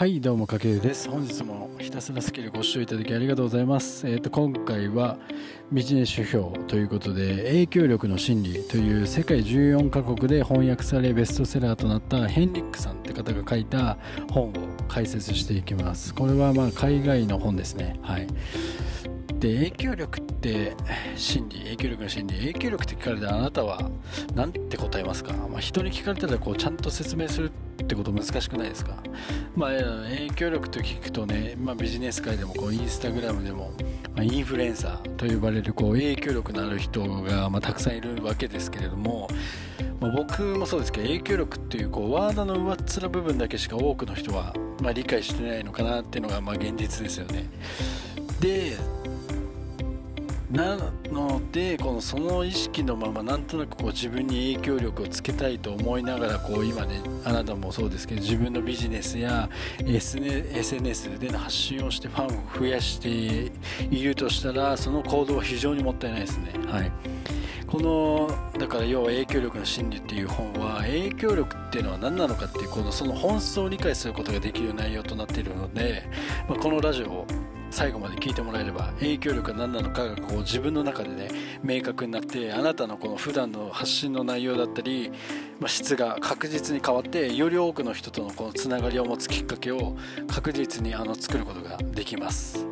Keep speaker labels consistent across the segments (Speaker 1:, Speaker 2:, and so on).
Speaker 1: はいどうもかけるです。本日もひたすらスキルご視聴いただきありがとうございます。えっ、ー、と今回はビジネス指標ということで影響力の心理という世界14カ国で翻訳されベストセラーとなったヘンリックさんって方が書いた本を解説していきます。これはまあ海外の本ですね。はい。で影響力って心理影響力の心理影響力って聞かれたあなたは何て答えますか、まあ、人に聞かれたらこうちゃんと説明するってこと難しくないですか、まあ、影響力と聞くとね、まあ、ビジネス界でもこうインスタグラムでも、ま、インフルエンサーと呼ばれるこう影響力のある人が、ま、たくさんいるわけですけれども、ま、僕もそうですけど影響力っていうこうワードの上っ面部分だけしか多くの人は、ま、理解してないのかなっていうのがま現実ですよね。でなのでこのその意識のままなんとなくこう自分に影響力をつけたいと思いながらこう今ねあなたもそうですけど自分のビジネスや SNS での発信をしてファンを増やしているとしたらその行動は非常にもったいないですね。はいこのだから要は影響力の心理っていう本は影響力っていうのは何なのかっていうこのその本質を理解することができる内容となっているので、まあ、このラジオを最後まで聞いてもらえれば影響力が何なのかがこう自分の中でね明確になってあなたのこの普段の発信の内容だったり、まあ、質が確実に変わってより多くの人とのこのつながりを持つきっかけを確実にあの作ることができます。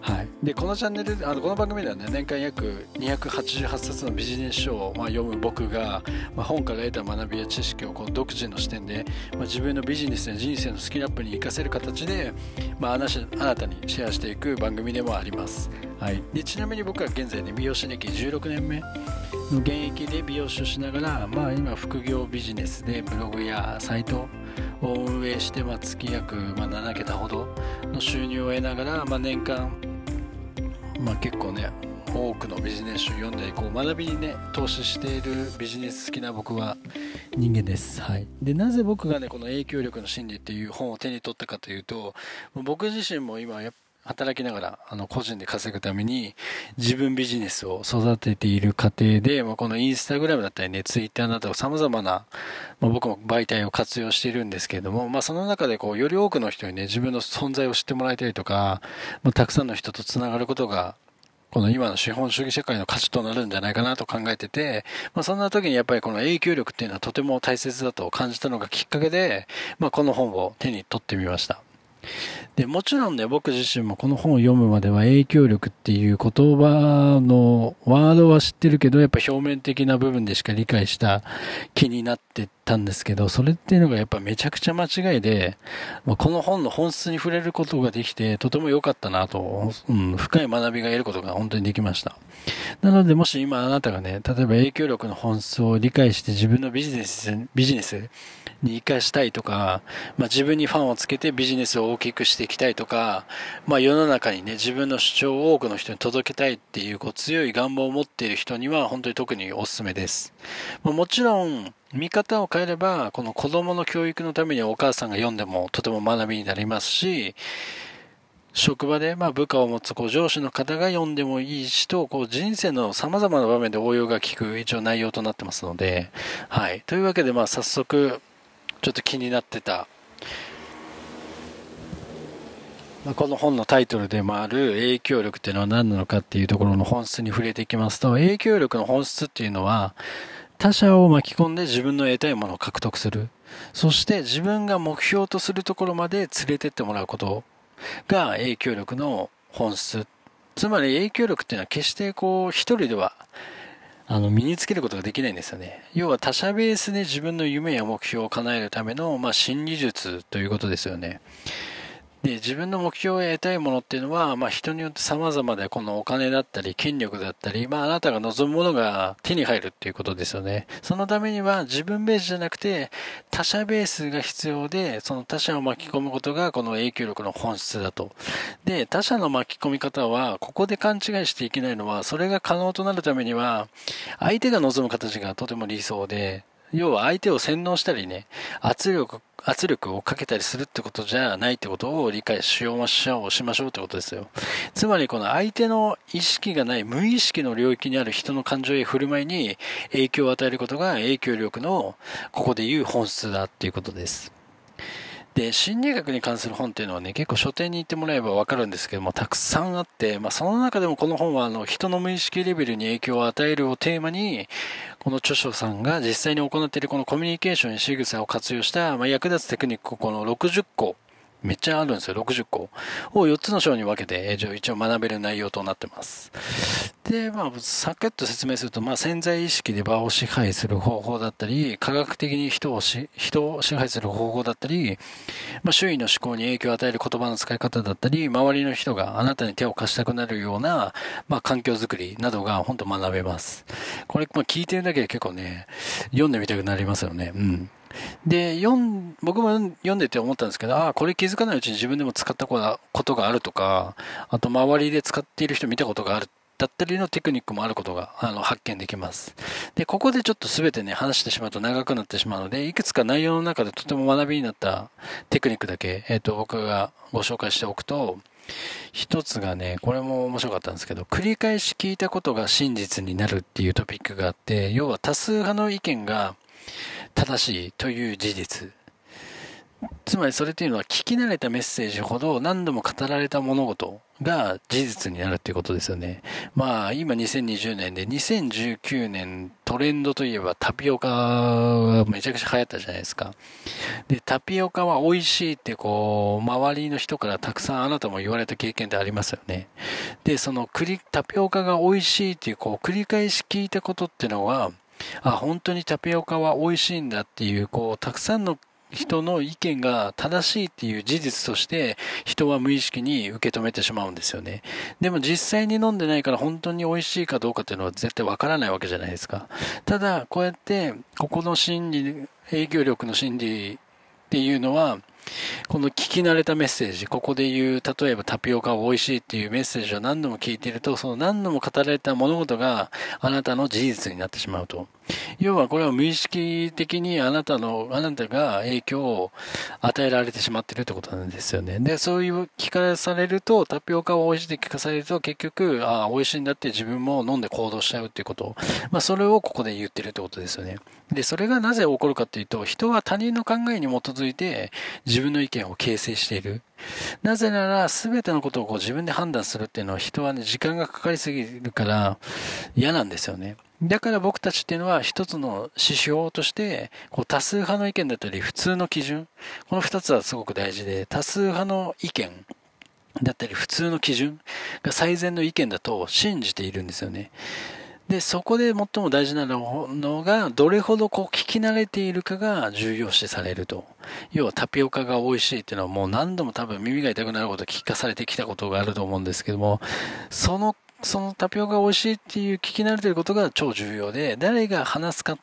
Speaker 1: はい、でこのチャンネルあのこの番組ではね年間約288冊のビジネス書を、まあ、読む僕が、まあ、本から得た学びや知識をこう独自の視点で、まあ、自分のビジネスや人生のスキルアップに生かせる形で、まあ、あなたにシェアしていく番組でもあります、はい、でちなみに僕は現在ね美容師歴16年目の現役で美容師をしながら、まあ、今副業ビジネスでブログやサイトを運営して、まあ、月約、まあ、7桁ほどの収入を得ながら、まあ、年間、まあ、結構ね多くのビジネス書を読んでこう学びにね投資しているビジネス好きな僕は人間です。はい。で、なぜ僕がね、この影響力の心理っていう本を手に取ったかというと、僕自身も今やっ働きながら、あの、個人で稼ぐために、自分ビジネスを育てている過程で、まあ、このインスタグラムだったりね、ツイッターなど様々な、まあ、僕も媒体を活用しているんですけれども、まあ、その中でこう、より多くの人にね、自分の存在を知ってもらいたいとか、まあ、たくさんの人と繋がることが、この今の資本主義社会の価値となるんじゃないかなと考えてて、まあ、そんな時にやっぱりこの影響力っていうのはとても大切だと感じたのがきっかけで、まあ、この本を手に取ってみました。で、もちろんね、僕自身もこの本を読むまでは影響力っていう言葉のワードは知ってるけど、やっぱ表面的な部分でしか理解した気になってたんですけど、それっていうのがやっぱめちゃくちゃ間違いで、まあ、この本の本質に触れることができて、とても良かったなと、うん、深い学びが得ることが本当にできました。なので、もし今あなたがね、例えば影響力の本質を理解して自分のビジネス、ビジネスに活かしたいとか、まあ、自分にファンをつけてビジネスを大きくしていきたいとか、まあ、世の中にね、自分の主張を多くの人に届けたいっていうこう強い願望を持っている人には本当に特におすすめです。まあ、もちろん、見方を変えれば、この子供の教育のためにお母さんが読んでもとても学びになりますし、職場でまあ部下を持つこう上司の方が読んでもいいしと、こう人生の様々な場面で応用が効く一応内容となってますので、はい。というわけでまあ早速、ちょっと気になってた、ま、この本のタイトルでもある影響力っていうのは何なのかっていうところの本質に触れていきますと、影響力の本質っていうのは、他者を巻き込んで自分の得たいものを獲得する。そして自分が目標とするところまで連れてってもらうことが影響力の本質。つまり影響力っていうのは決してこう一人ではあの、身につけることができないんですよね。要は他者ベースで自分の夢や目標を叶えるための、まあ、心理術ということですよね。で、自分の目標や得たいものっていうのは、まあ人によって様々で、このお金だったり、権力だったり、まああなたが望むものが手に入るっていうことですよね。そのためには自分ベースじゃなくて、他者ベースが必要で、その他者を巻き込むことがこの影響力の本質だと。で、他者の巻き込み方は、ここで勘違いしていけないのは、それが可能となるためには、相手が望む形がとても理想で、要は相手を洗脳したりね、圧力、圧力をかけたりするってことじゃないってことを理解しようしようしましょうってことですよ。つまりこの相手の意識がない無意識の領域にある人の感情や振る舞いに影響を与えることが影響力のここで言う本質だっていうことです。で、心理学に関する本っていうのはね、結構書店に行ってもらえば分かるんですけども、たくさんあって、まあその中でもこの本はあの人の無意識レベルに影響を与えるをテーマに、この著書さんが実際に行っているこのコミュニケーションや仕草を活用した、まあ、役立つテクニックをこの60個めっちゃあるんですよ、60個。を4つの章に分けて、一応学べる内容となってます。で、まあ、サクッと説明すると、まあ、潜在意識で場を支配する方法だったり、科学的に人をし、人を支配する方法だったり、まあ、周囲の思考に影響を与える言葉の使い方だったり、周りの人があなたに手を貸したくなるような、まあ、環境づくりなどが本当学べます。これ、まあ、聞いてるだけで結構ね、読んでみたくなりますよね。うん。で、読、僕も読んでて思ったんですけど、ああ、これ気づかないうちに自分でも使ったことがあるとか、あと周りで使っている人見たことがあるだったりのテクニックもあることがあの発見できます。で、ここでちょっと全てね、話してしまうと長くなってしまうので、いくつか内容の中でとても学びになったテクニックだけ、えっ、ー、と、僕がご紹介しておくと、一つがね、これも面白かったんですけど、繰り返し聞いたことが真実になるっていうトピックがあって、要は多数派の意見が正しいという事実。つまりそれというのは聞き慣れたメッセージほど何度も語られた物事が事実になるっていうことですよね。まあ今2020年で2019年トレンドといえばタピオカがめちゃくちゃ流行ったじゃないですか。で、タピオカは美味しいってこう周りの人からたくさんあなたも言われた経験ってありますよね。で、そのタピオカが美味しいっていうこう繰り返し聞いたことっていうのはあ、本当にタピオカは美味しいんだっていう、こう、たくさんの人の意見が正しいっていう事実として人は無意識に受け止めてしまうんですよね。でも実際に飲んでないから本当に美味しいかどうかっていうのは絶対わからないわけじゃないですか。ただ、こうやってここの心理、影響力の心理っていうのはこの聞き慣れたメッセージ、ここで言う、例えばタピオカは美味しいっていうメッセージを何度も聞いていると、その何度も語られた物事があなたの事実になってしまうと。要はこれは無意識的にあなたの、あなたが影響を与えられてしまっているってことなんですよね。で、そういう聞かされると、タピオカは美味しいって聞かされると、結局、ああ、美味しいんだって自分も飲んで行動しちゃうっていうこと。まあ、それをここで言ってるってことですよね。で、それがなぜ起こるかっていうと、人は他人の考えに基づいて自分の意見を形成している。なぜなら、すべてのことをこう自分で判断するっていうのは人はね、時間がかかりすぎるから嫌なんですよね。だから僕たちっていうのは一つの指標として、こう多数派の意見だったり普通の基準、この二つはすごく大事で、多数派の意見だったり普通の基準が最善の意見だと信じているんですよね。で、そこで最も大事なのが、どれほどこう聞き慣れているかが重要視されると。要はタピオカが美味しいっていうのはもう何度も多分耳が痛くなること聞かされてきたことがあると思うんですけども、その、そのタピオカ美味しいっていう聞き慣れてることが超重要で、誰が話すかっ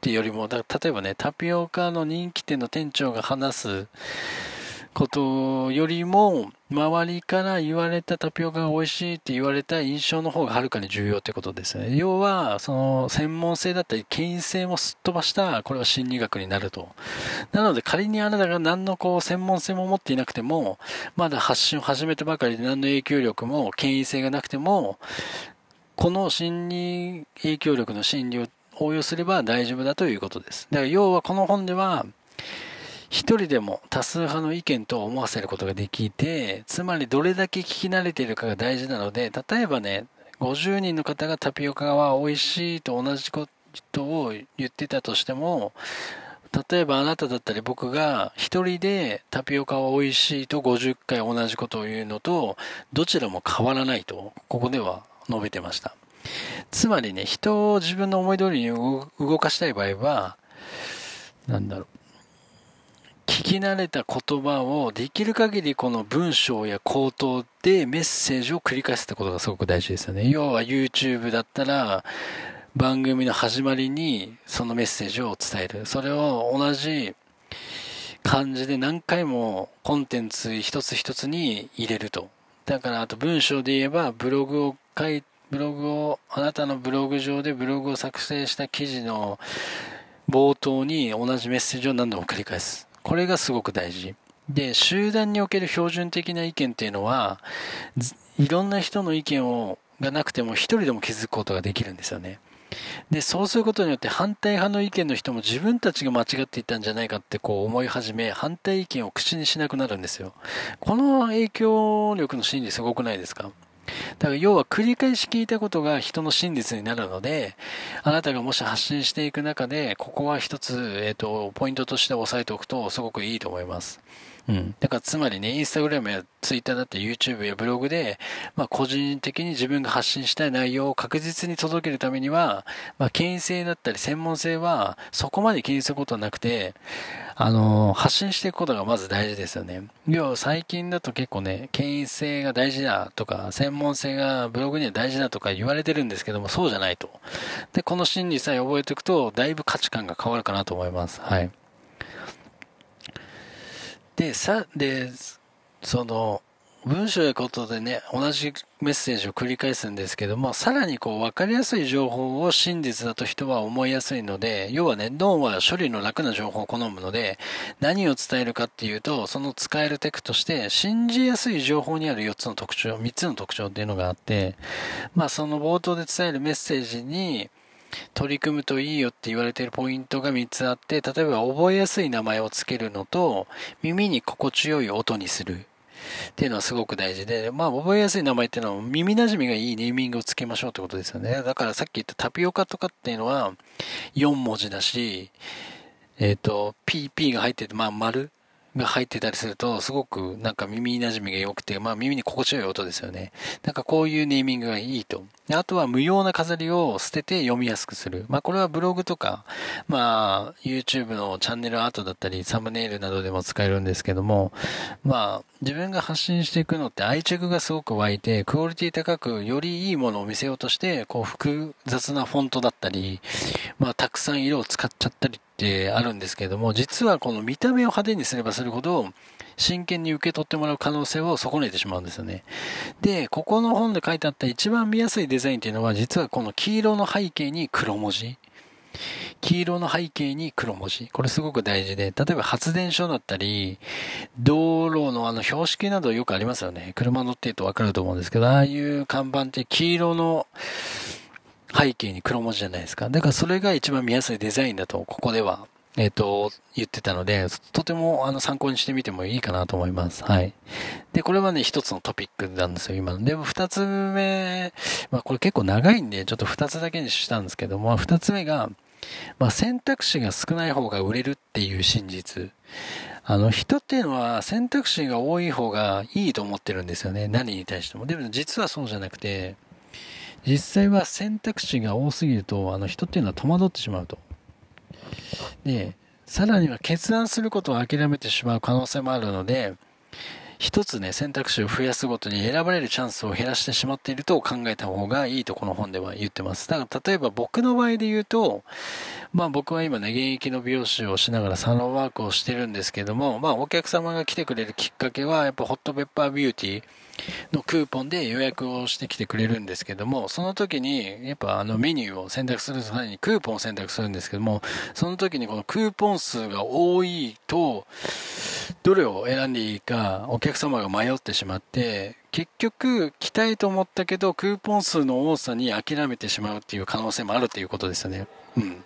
Speaker 1: ていうよりも、例えばね、タピオカの人気店の店長が話す、ことよりも、周りから言われたタピオカが美味しいって言われた印象の方がはるかに重要ってことですね。要は、その専門性だったり、権威性もすっ飛ばした、これは心理学になると。なので仮にあなたが何のこう専門性も持っていなくても、まだ発信を始めたばかりで何の影響力も権威性がなくても、この心理影響力の心理を応用すれば大丈夫だということです。だから要はこの本では、一人でも多数派の意見と思わせることができて、つまりどれだけ聞き慣れているかが大事なので、例えばね、50人の方がタピオカは美味しいと同じことを言ってたとしても、例えばあなただったり僕が一人でタピオカは美味しいと50回同じことを言うのと、どちらも変わらないと、ここでは述べてました。つまりね、人を自分の思い通りに動かしたい場合は、なんだろう。聞き慣れた言葉をできる限りこの文章や口頭でメッセージを繰り返すってことがすごく大事ですよね。要は YouTube だったら番組の始まりにそのメッセージを伝える。それを同じ感じで何回もコンテンツ一つ一つに入れると。だからあと文章で言えばブログを書いブログを、あなたのブログ上でブログを作成した記事の冒頭に同じメッセージを何度も繰り返す。これがすごく大事。で、集団における標準的な意見っていうのは、いろんな人の意見をがなくても一人でも気づくことができるんですよね。で、そうすることによって反対派の意見の人も自分たちが間違っていたんじゃないかってこう思い始め、反対意見を口にしなくなるんですよ。この影響力の心理すごくないですか？だから要は繰り返し聞いたことが人の真実になるので、あなたがもし発信していく中で、ここは一つ、えっ、ー、と、ポイントとして押さえておくとすごくいいと思います。うん。だからつまりね、インスタグラムやツイッターだって YouTube やブログで、まあ個人的に自分が発信したい内容を確実に届けるためには、まあ権威性だったり専門性はそこまで気にすることはなくて、あのー、発信していくことがまず大事ですよね。要は最近だと結構ね、権威性が大事だとか、専門性がブログには大事だとか言われてるんですけども、そうじゃないと。で、この心理さえ覚えておくと、だいぶ価値観が変わるかなと思います。はい。で、さ、で、その、文章やことでね、同じメッセージを繰り返すんですけども、さらにこう、わかりやすい情報を真実だと人は思いやすいので、要はね、脳は処理の楽な情報を好むので、何を伝えるかっていうと、その使えるテクとして、信じやすい情報にある4つの特徴、3つの特徴っていうのがあって、まあその冒頭で伝えるメッセージに、取り組むといいよって言われているポイントが3つあって、例えば覚えやすい名前を付けるのと、耳に心地よい音にするっていうのはすごく大事で、まあ覚えやすい名前っていうのは耳馴染みがいいネーミングをつけましょうってことですよね。だからさっき言ったタピオカとかっていうのは4文字だし、えっ、ー、と、PP が入ってて、まあ丸が入ってたりすると、すごくなんか耳馴染みが良くて、まあ耳に心地よい音ですよね。なんかこういうネーミングがいいと。あとは無用な飾りを捨てて読みやすくする。まあこれはブログとか、まあ YouTube のチャンネルアートだったりサムネイルなどでも使えるんですけども、まあ自分が発信していくのって愛着がすごく湧いて、クオリティ高くよりいいものを見せようとして、こう複雑なフォントだったり、まあたくさん色を使っちゃったりってあるんですけれども、実はこの見た目を派手にすればするほど、真剣に受け取ってもらう可能性を損ねてしまうんですよね。で、ここの本で書いてあった一番見やすいデザインっていうのは、実はこの黄色の背景に黒文字。黄色の背景に黒文字。これすごく大事で、例えば発電所だったり、道路のあの標識などよくありますよね。車乗ってるとわかると思うんですけど、ああいう看板って黄色の背景に黒文字じゃないですか。だからそれが一番見やすいデザインだと、ここでは、えっ、ー、と、言ってたので、とてもあの参考にしてみてもいいかなと思います。はい。で、これはね、一つのトピックなんですよ、今の。でも二つ目、まあこれ結構長いんで、ちょっと二つだけにしたんですけども、二つ目が、まあ選択肢が少ない方が売れるっていう真実。あの、人っていうのは選択肢が多い方がいいと思ってるんですよね。何に対しても。でも実はそうじゃなくて、実際は選択肢が多すぎると、あの人っていうのは戸惑ってしまうと。で、さらには決断することを諦めてしまう可能性もあるので、一つね、選択肢を増やすごとに選ばれるチャンスを減らしてしまっていると考えた方がいいとこの本では言ってます。だから例えば僕の場合で言うと、まあ僕は今ね、現役の美容師をしながらサロンワークをしてるんですけども、まあお客様が来てくれるきっかけはやっぱホットペッパービューティー、のクーポンで予約をしてきてくれるんですけども、その時に、やっぱあのメニューを選択する際にクーポンを選択するんですけども、その時にこのクーポン数が多いと、どれを選んでいいかお客様が迷ってしまって、結局来たいと思ったけどクーポン数の多さに諦めてしまうっていう可能性もあるということですよね。うん。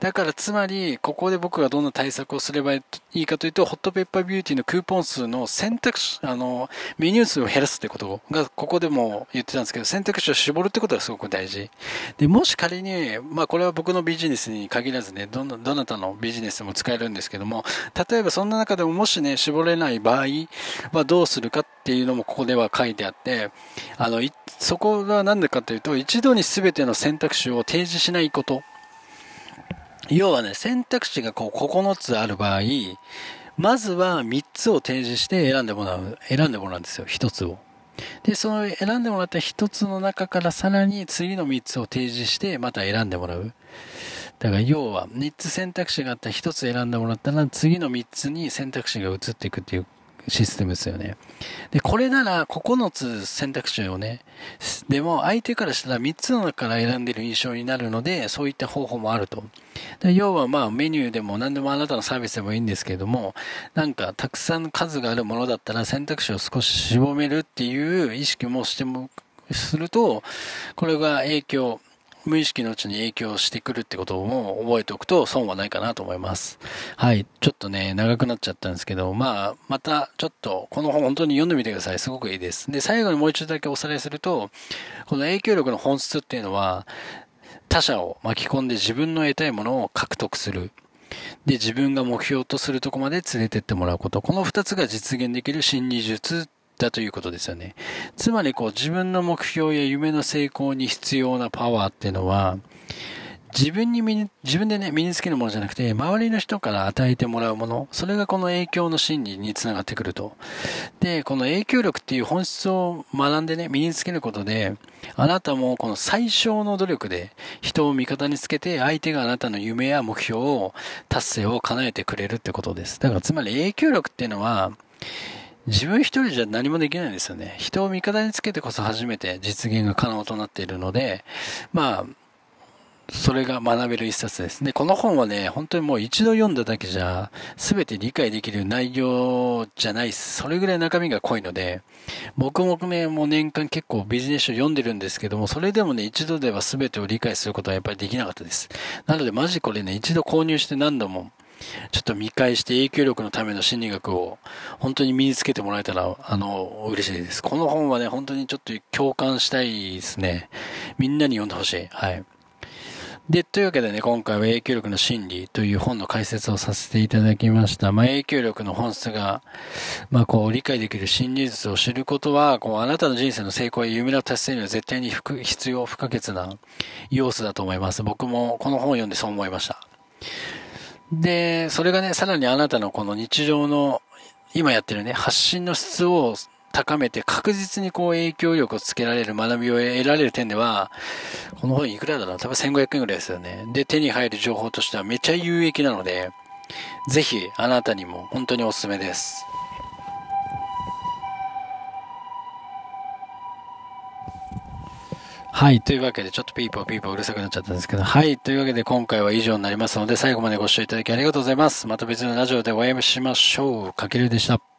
Speaker 1: だからつまり、ここで僕がどんな対策をすればいいかというと、ホットペッパービューティーのクーポン数の選択肢、あの、メニュー数を減らすってことが、ここでも言ってたんですけど、選択肢を絞るってことがすごく大事。で、もし仮に、まあこれは僕のビジネスに限らずね、どな、どなたのビジネスでも使えるんですけども、例えばそんな中でももしね、絞れない場合はどうするかっていうのもここでは書いてあって、あの、そこが何でかというと、一度に全ての選択肢を提示しないこと。要はね、選択肢がこう9つある場合、まずは3つを提示して選んでもらう、選んでもらうんですよ、1つを。で、その選んでもらった1つの中からさらに次の3つを提示してまた選んでもらう。だから要は3つ選択肢があったら1つ選んでもらったら次の3つに選択肢が移っていくっていうシステムですよね。で、これなら9つ選択肢をね、でも相手からしたら3つの中から選んでる印象になるので、そういった方法もあると。で要はまあメニューでも何でもあなたのサービスでもいいんですけれども、なんかたくさん数があるものだったら選択肢を少し絞めるっていう意識もしても、すると、これが影響無意識のうちに影響してくるってことも覚えておくと損はないかなと思います。はい。ちょっとね、長くなっちゃったんですけど、まあ、またちょっと、この本本当に読んでみてください。すごくいいです。で、最後にもう一度だけおさらいすると、この影響力の本質っていうのは、他者を巻き込んで自分の得たいものを獲得する。で、自分が目標とするとこまで連れてってもらうこと。この二つが実現できる心理術だということですよね。つまりこう自分の目標や夢の成功に必要なパワーっていうのは、自分に身に、自分でね、身につけるものじゃなくて、周りの人から与えてもらうもの、それがこの影響の心理につながってくると。で、この影響力っていう本質を学んでね、身につけることで、あなたもこの最小の努力で人を味方につけて、相手があなたの夢や目標を、達成を叶えてくれるってことです。だからつまり影響力っていうのは、自分一人じゃ何もできないんですよね。人を味方につけてこそ初めて実現が可能となっているので、まあ、それが学べる一冊です。で、この本はね、本当にもう一度読んだだけじゃ、全て理解できる内容じゃないです。それぐらい中身が濃いので、僕もね、もう年間結構ビジネス書読んでるんですけども、それでもね、一度では全てを理解することはやっぱりできなかったです。なので、マジこれね、一度購入して何度も、ちょっと見返して影響力のための心理学を本当に身につけてもらえたら、あの、嬉しいです。この本はね、本当にちょっと共感したいですね。みんなに読んでほしい。はい。で、というわけでね、今回は影響力の心理という本の解説をさせていただきました。まあ、影響力の本質が、まあ、こう、理解できる心理術を知ることは、こう、あなたの人生の成功や夢の達成には絶対に必要不可欠な要素だと思います。僕もこの本を読んでそう思いました。で、それがね、さらにあなたのこの日常の今やってるね、発信の質を高めて確実にこう影響力をつけられる学びを得られる点では、この本いくらだろう？多分1500円ぐらいですよね。で、手に入る情報としてはめちゃ有益なので、ぜひあなたにも本当におすすめです。はい。というわけで、ちょっとピーポーピーポーうるさくなっちゃったんですけど、はい。というわけで、今回は以上になりますので、最後までご視聴いただきありがとうございます。また別のラジオでお会いしましょう。かけるでした。